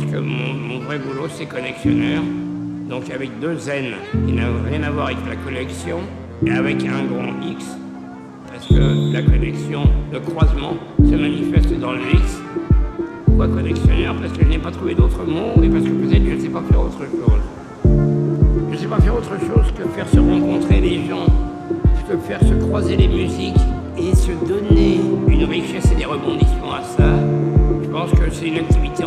parce que mon, vrai boulot, c'est collectionneur. Donc avec deux N qui n'ont rien à voir avec la collection et avec un grand X. Parce que la connexion, le croisement se manifeste dans le X. Pourquoi collectionneur? Parce que je n'ai pas trouvé d'autres mots et parce que peut-être je ne sais pas faire autre chose. Je ne sais pas faire autre chose que faire se rencontrer les gens, que faire se croiser les musiques et se donner une richesse et des rebondissements à ça. Je pense que c'est une activité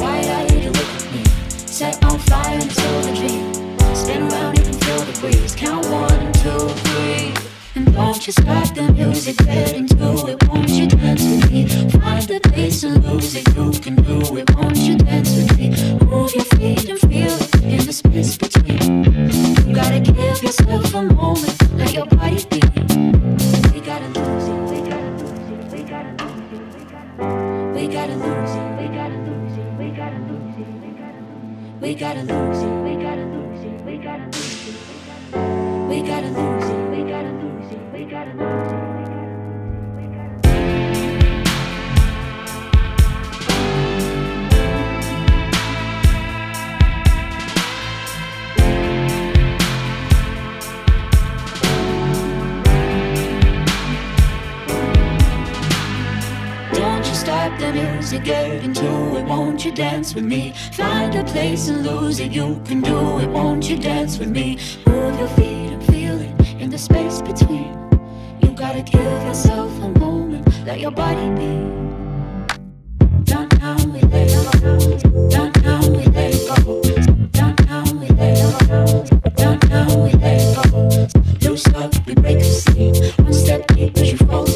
Why are you looking at me? Set on fire until the dream. Spin around, you feel the breeze. Count one, two, three. And won't you start the music, get into it, won't you dance with me? Find the place and lose it, you can do it, won't you dance with me? Move your feet and feel it in the space between. You gotta give yourself a moment, let your body be. We gotta lose it, we gotta lose it, we gotta lose it, we gotta lose it. We gotta lose it. We gotta lose it. We gotta lose it. We gotta lose it. We gotta lose it. We gotta lose it. The music get into it, won't you dance with me? Find a place and lose it, you can do it, won't you dance with me? Move your feet and feel it in the space between. You gotta give yourself a moment, let your body be. Down now we let go, down now we let go, down now we let go, down now we let go. Loose up, we break the scene, one step deep as you fall.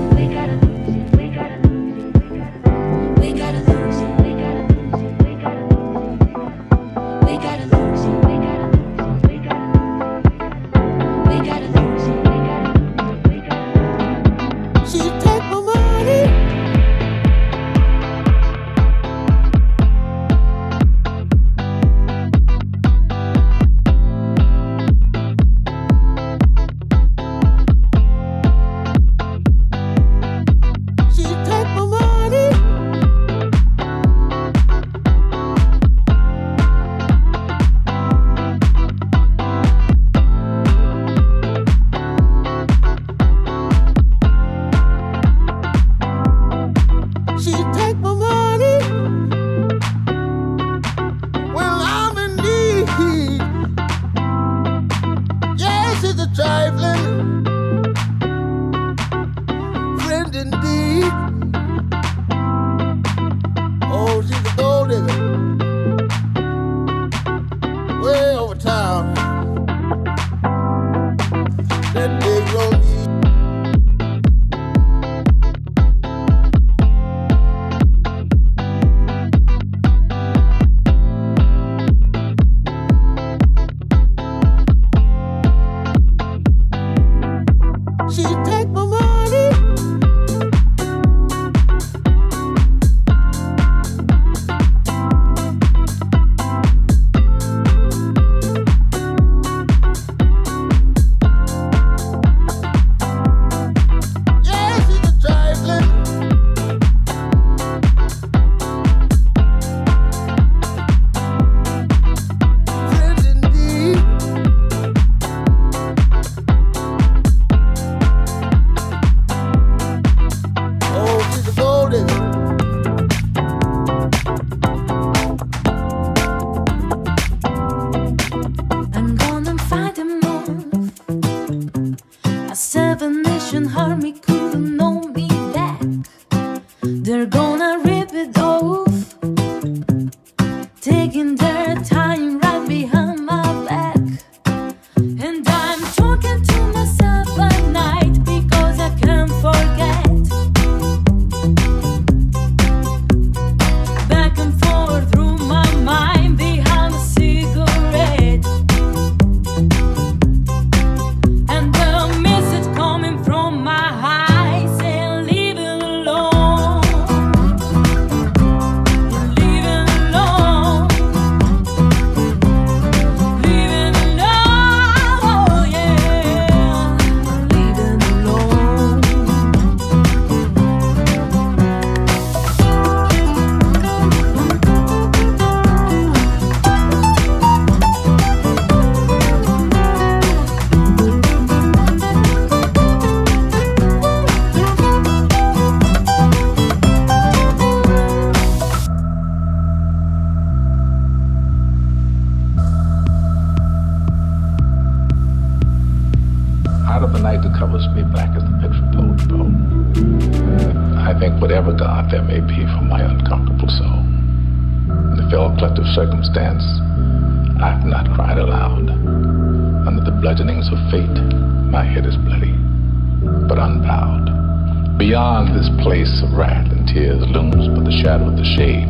the shadow of the shade.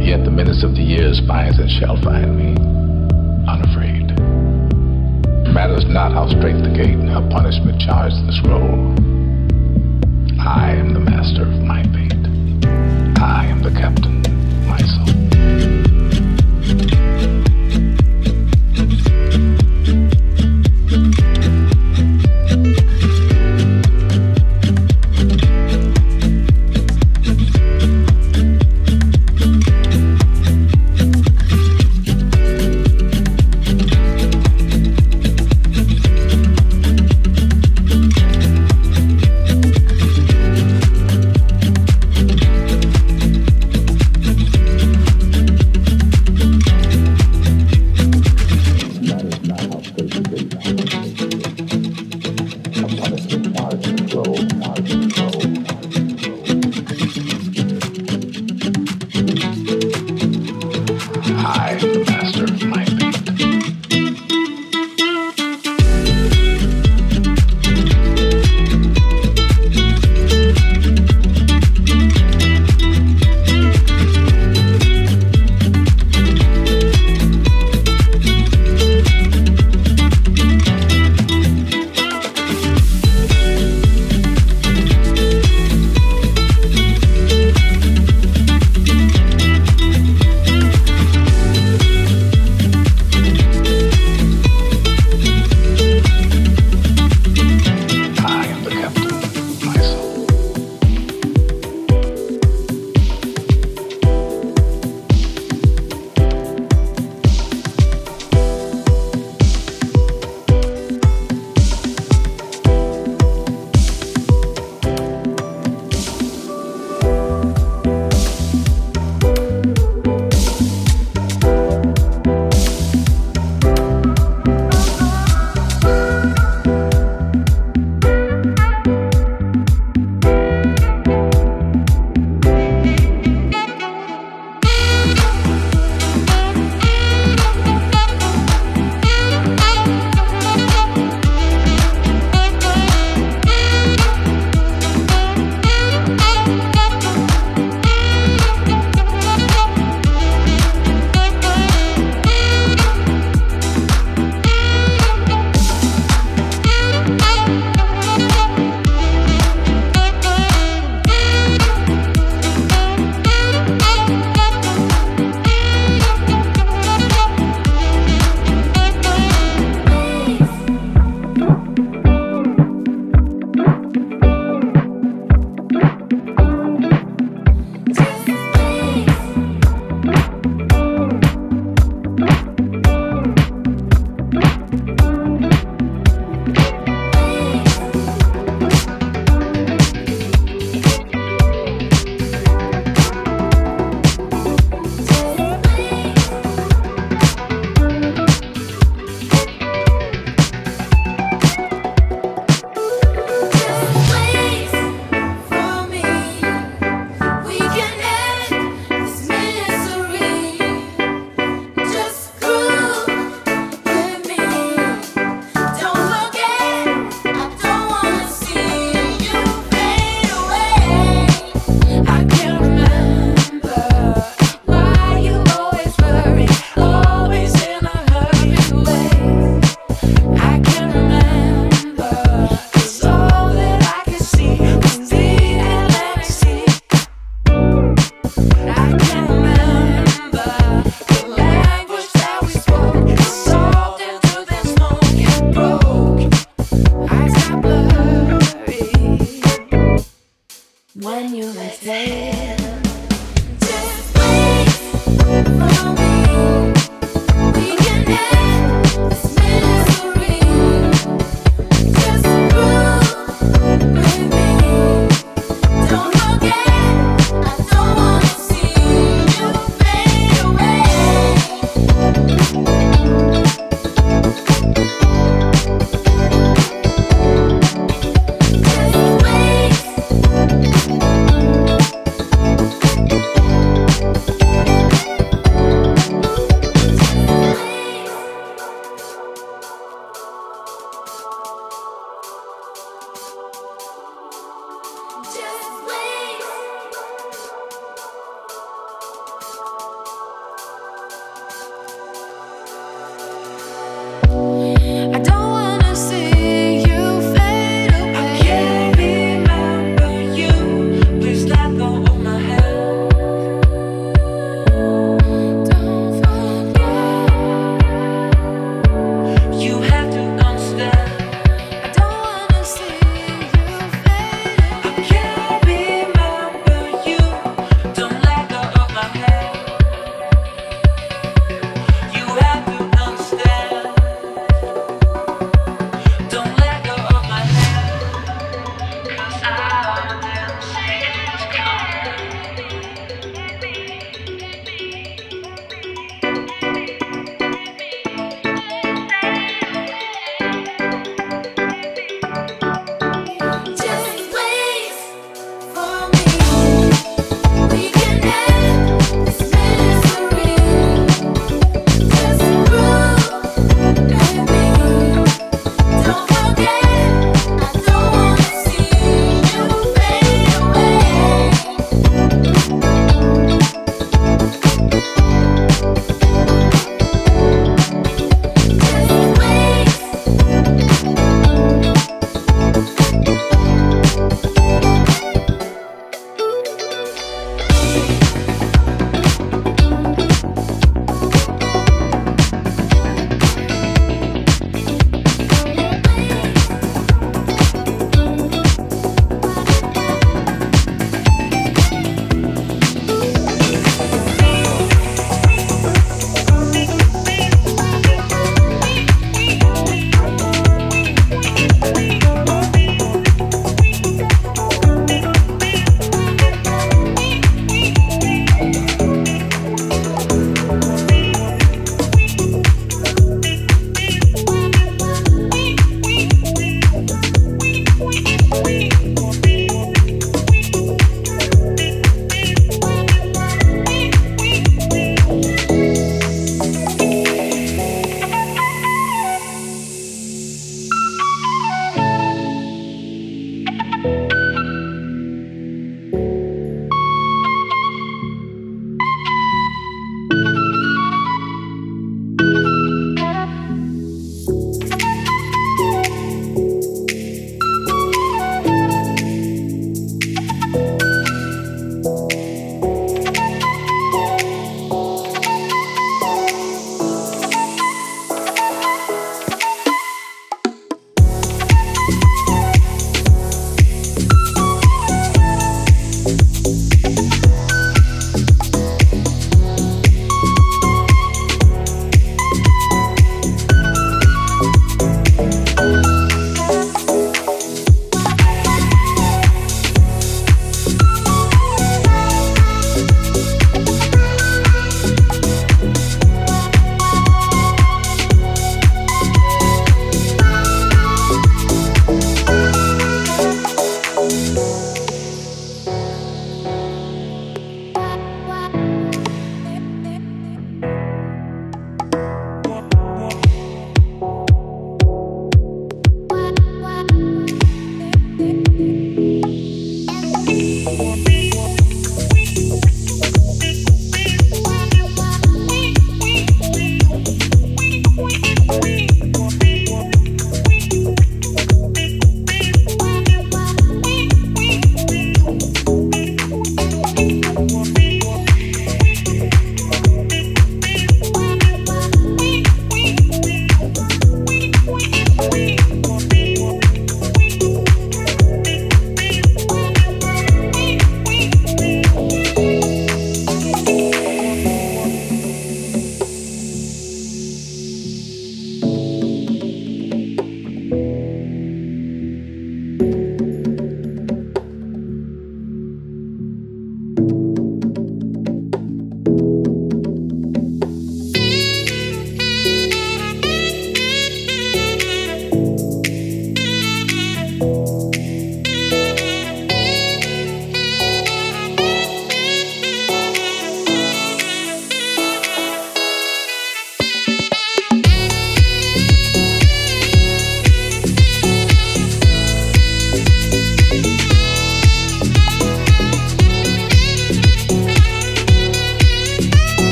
Yet the menace of the years finds and shall find me, unafraid. Matters not how strait the gate, and how punishment charged the scroll. I am the master of my fate. I am the captain, my soul.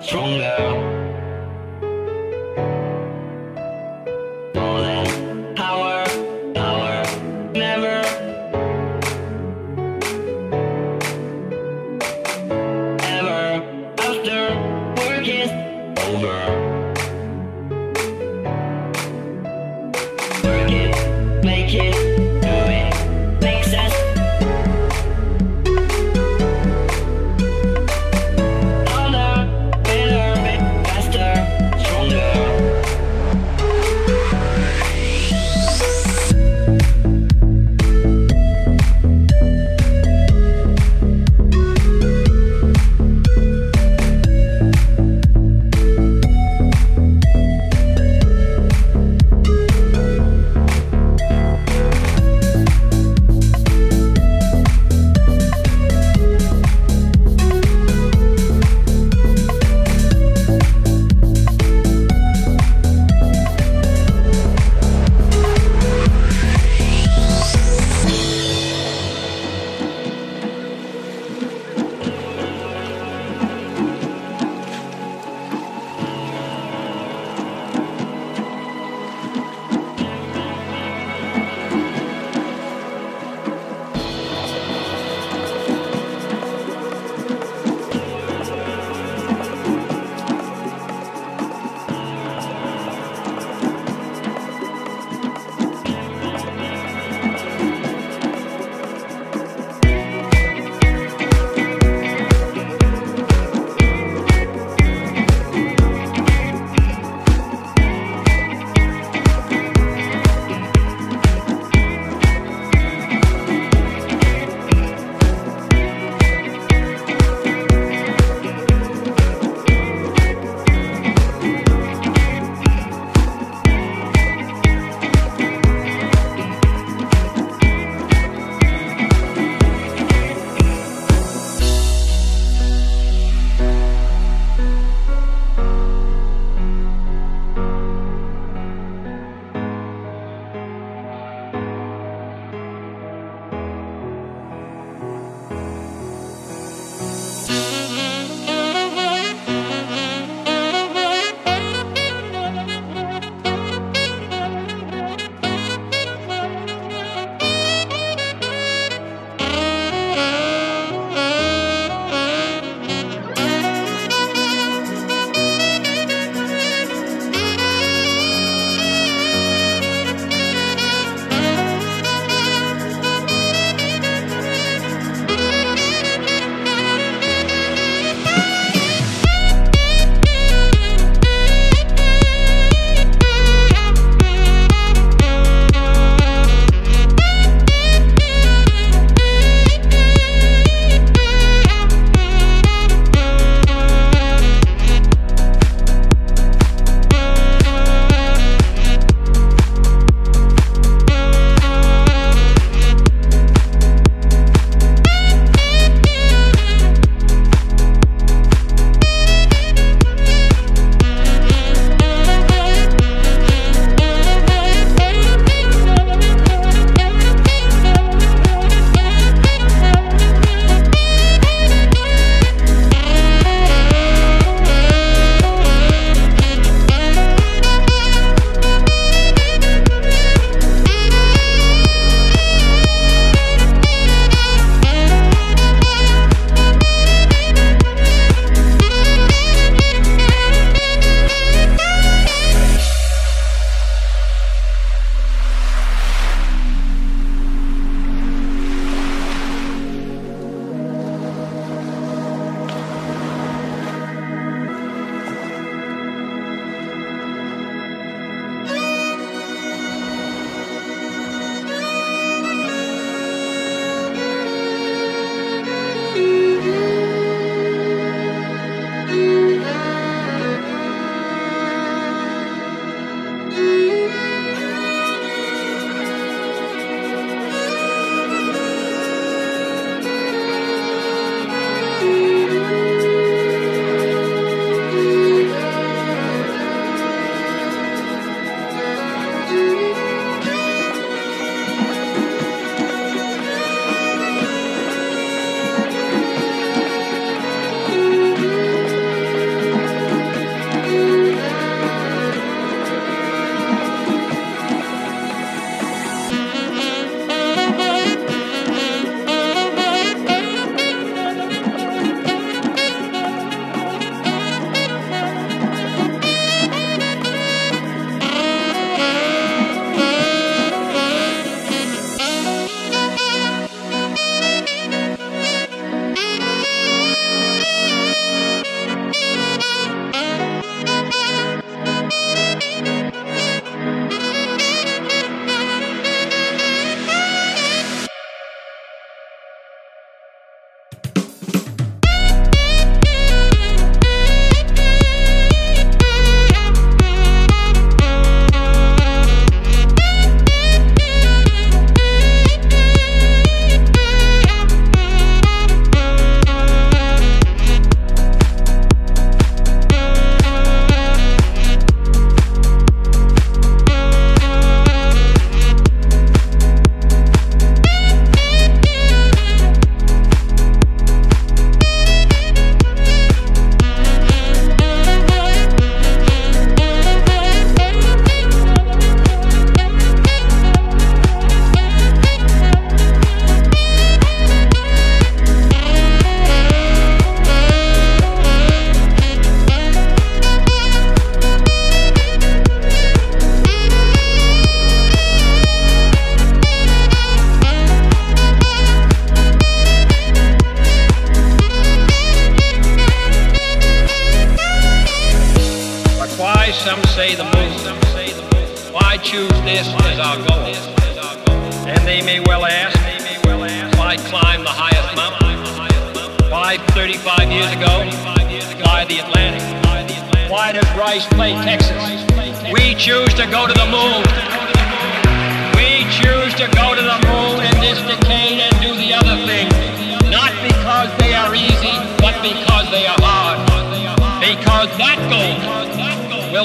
重了。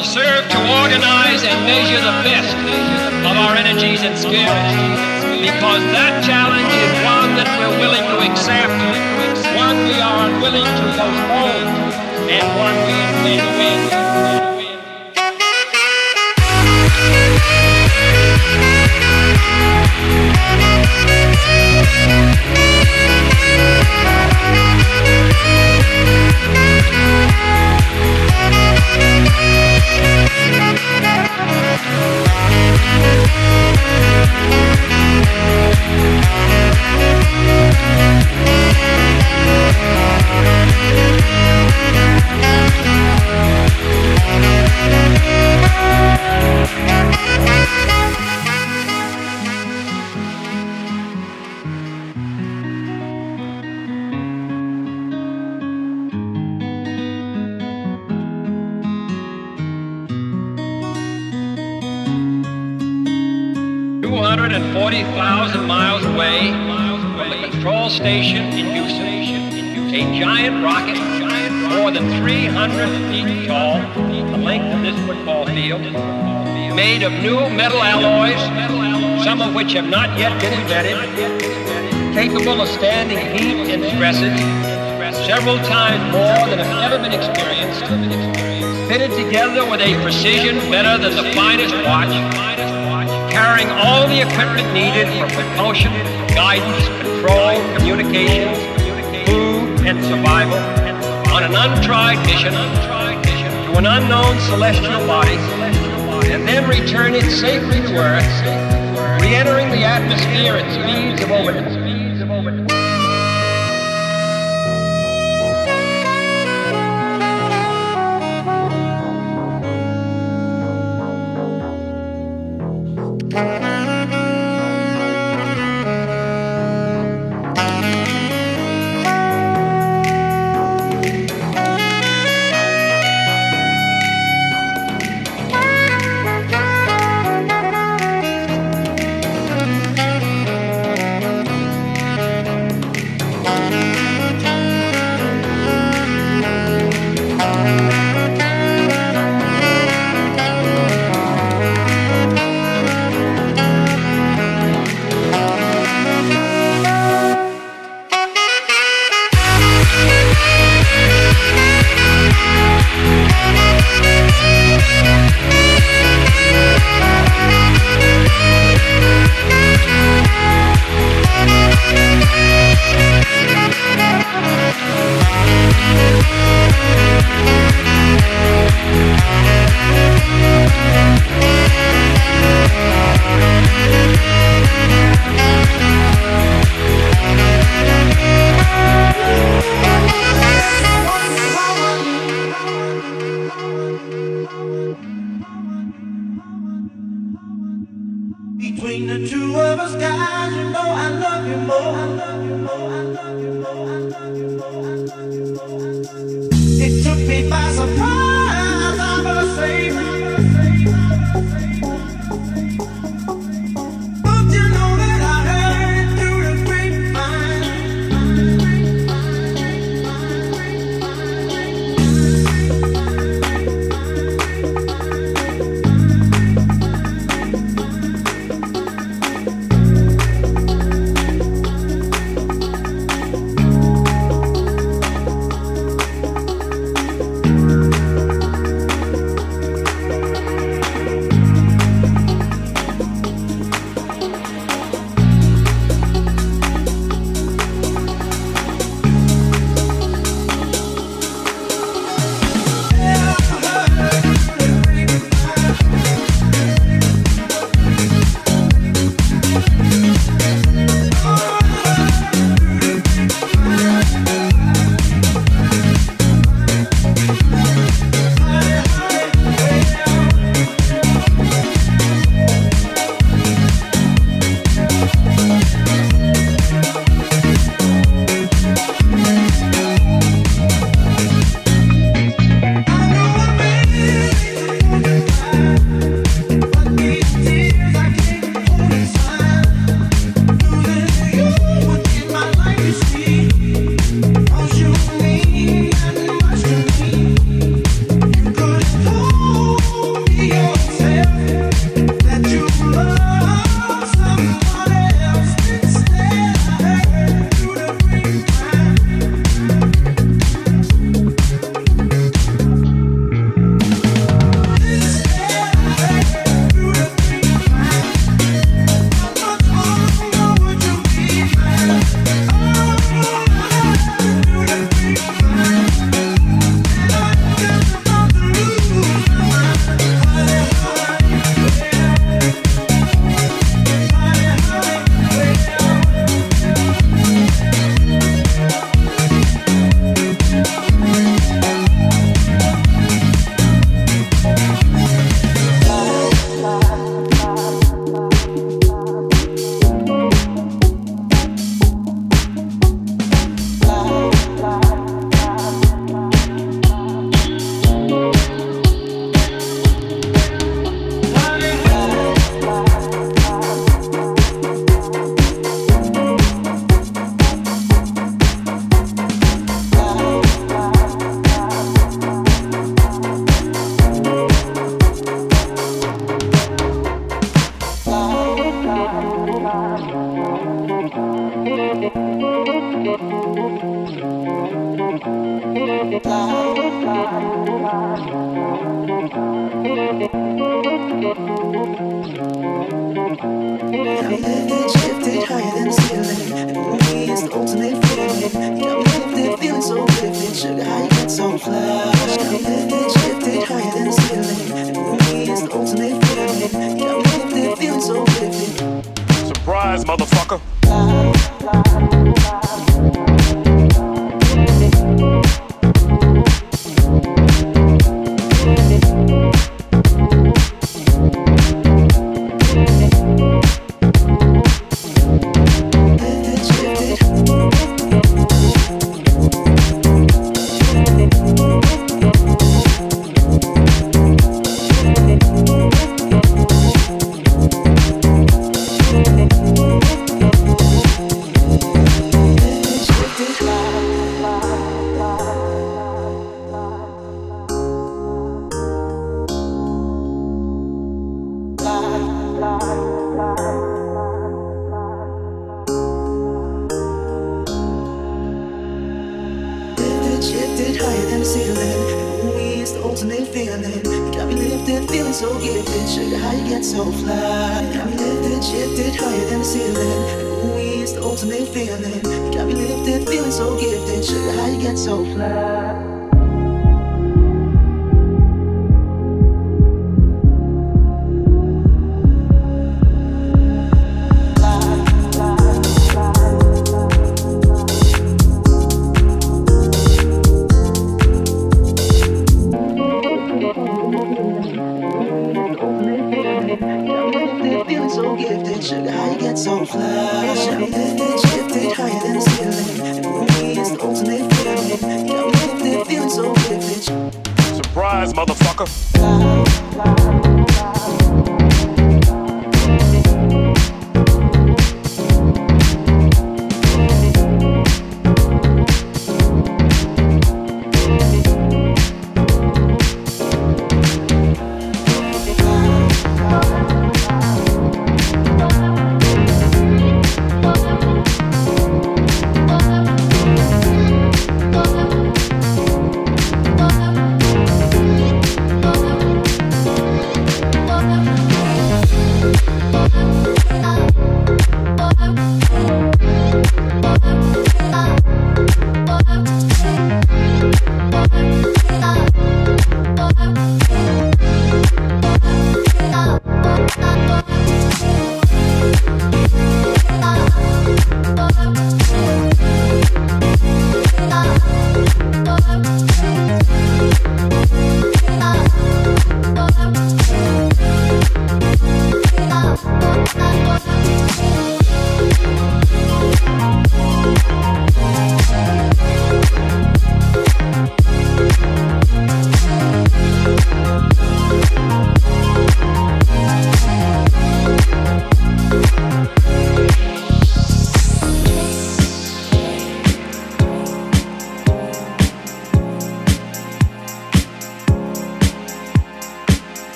Will serve to organize and measure the best of our energies and skills. Because that challenge is one that we're willing to accept, one we are unwilling to postpone, and one we intend to win. station Música made of new metal alloys, some of which have not yet been invented, capable of standing heat and stresses several times more than have ever been experienced, fitted together with a precision better than the finest watch, carrying all the equipment needed for propulsion, guidance, control, communications, food, and survival on an untried mission to an unknown celestial body and then return it safely to Earth, re-entering the atmosphere at speeds of over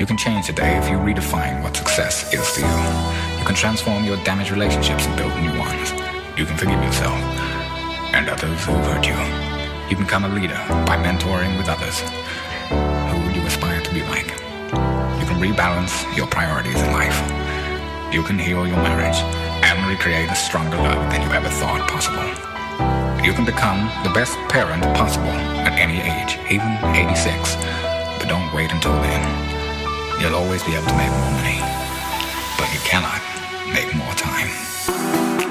You can change today if you redefine what success is to you. You can transform your damaged relationships and build new ones. You can forgive yourself and others who hurt you. You can become a leader by mentoring with others who you aspire to be like. You can rebalance your priorities in life. You can heal your marriage and recreate a stronger love than you ever thought possible. You can become the best parent possible at any age, even 86. But don't wait until then. You'll always be able to make more money, but you cannot make more time.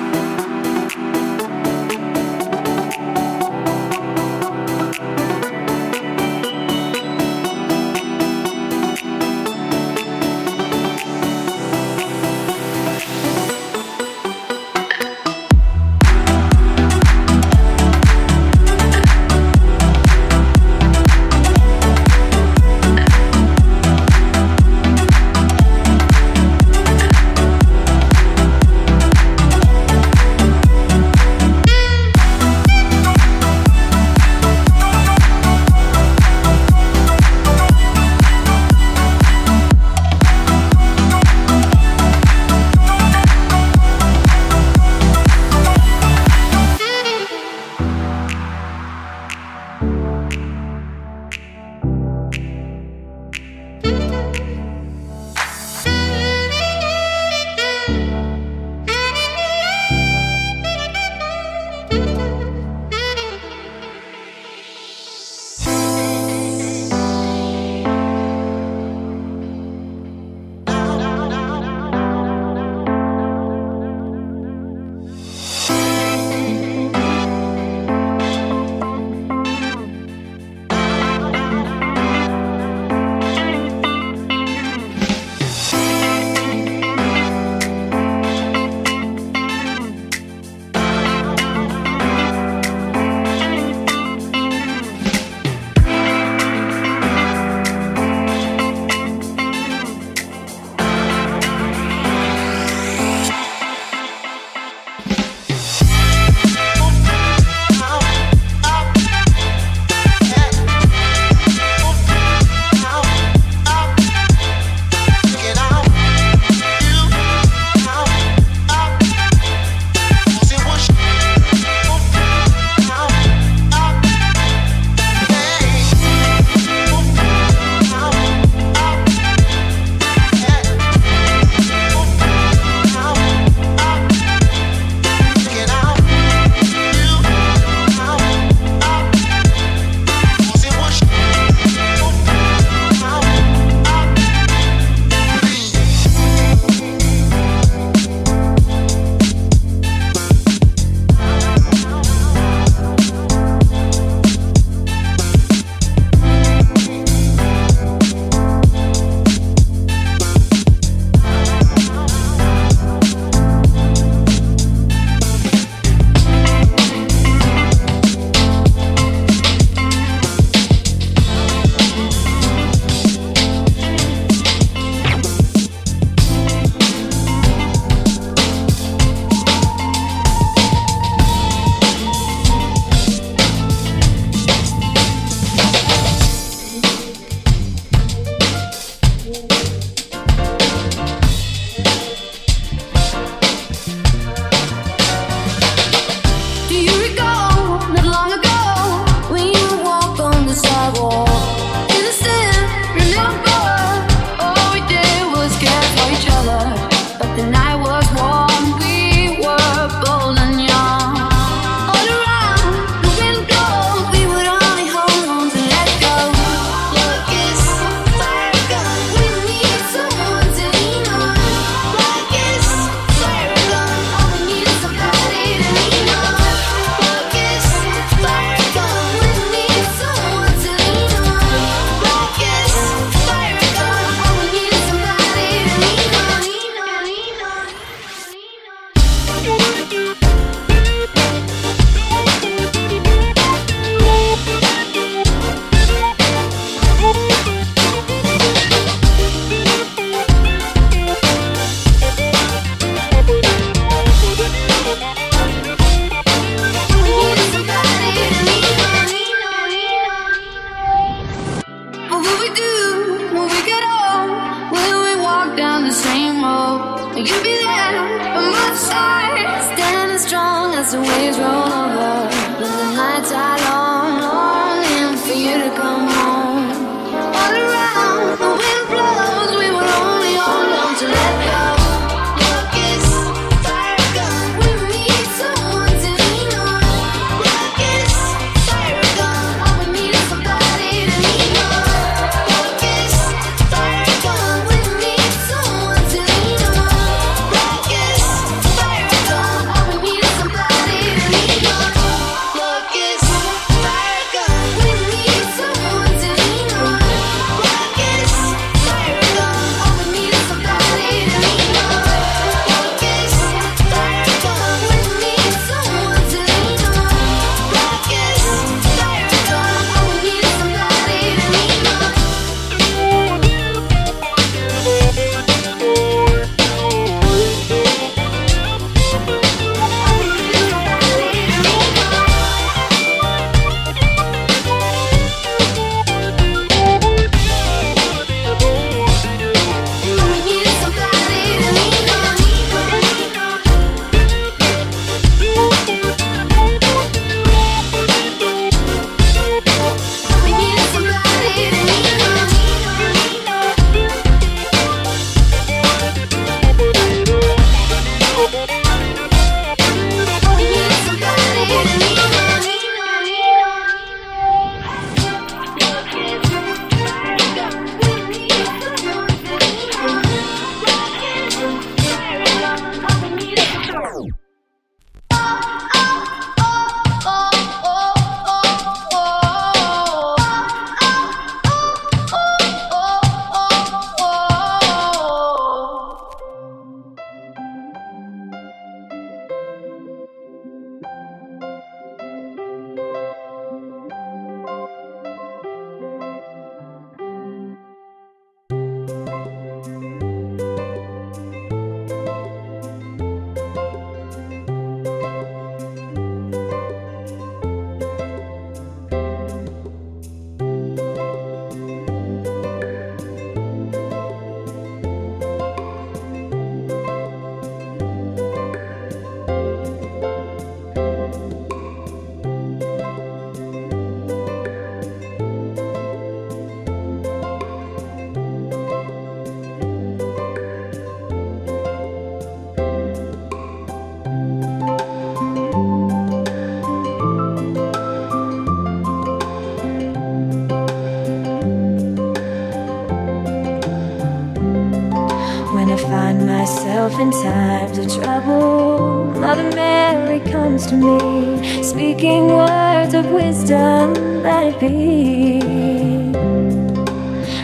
Be.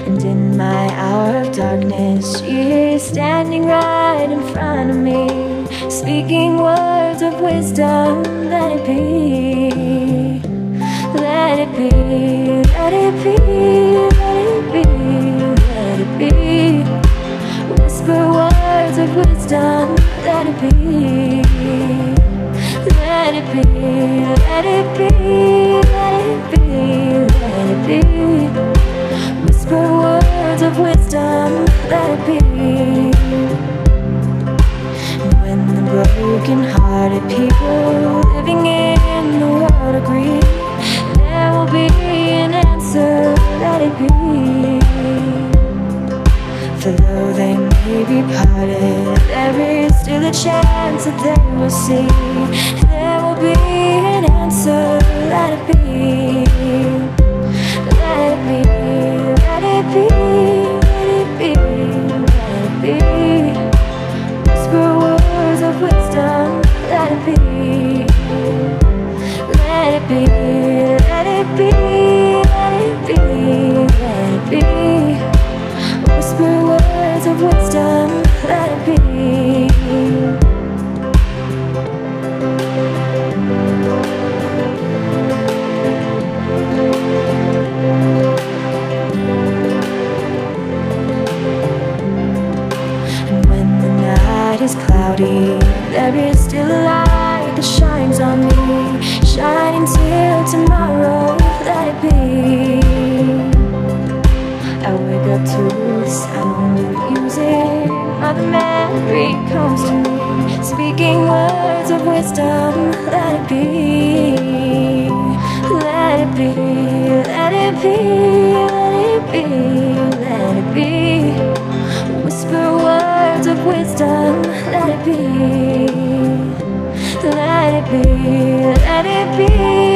And in my hour of darkness, she is standing right in front of me, speaking words of wisdom, let it be. Let it be, let it be, let it be, let it be. Whisper words of wisdom, let it be. Let it be, let it be, let it be, Whisper words of wisdom, let it be. When the broken-hearted people living in the world agree, there will be an answer, let it be. For though they may be parted, there is still a chance that they will see. Of wisdom, let it be. And when the night is cloudy, there is still a light that shines on me. shining till tomorrow, let it be. I wake up to the sound. Mother Mary comes to me, speaking words of wisdom. Let it be, let it be, let it be, let it be, let it be. Whisper words of wisdom. Let it be, let it be, let it be,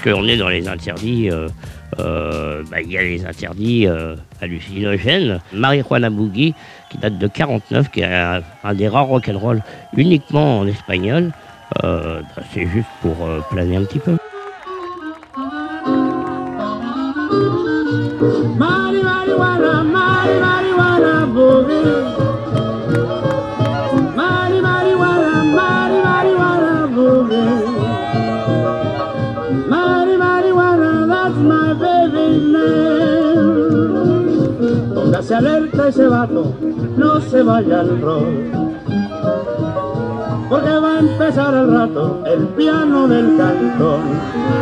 puisqu'on est dans les interdits. Bah, il y a les interdits hallucinogènes. Marijuana Boogie, qui date de 49, qui est un, des rares rock'n'roll uniquement en espagnol. Bah, c'est juste pour planer un petit peu. El piano del cantón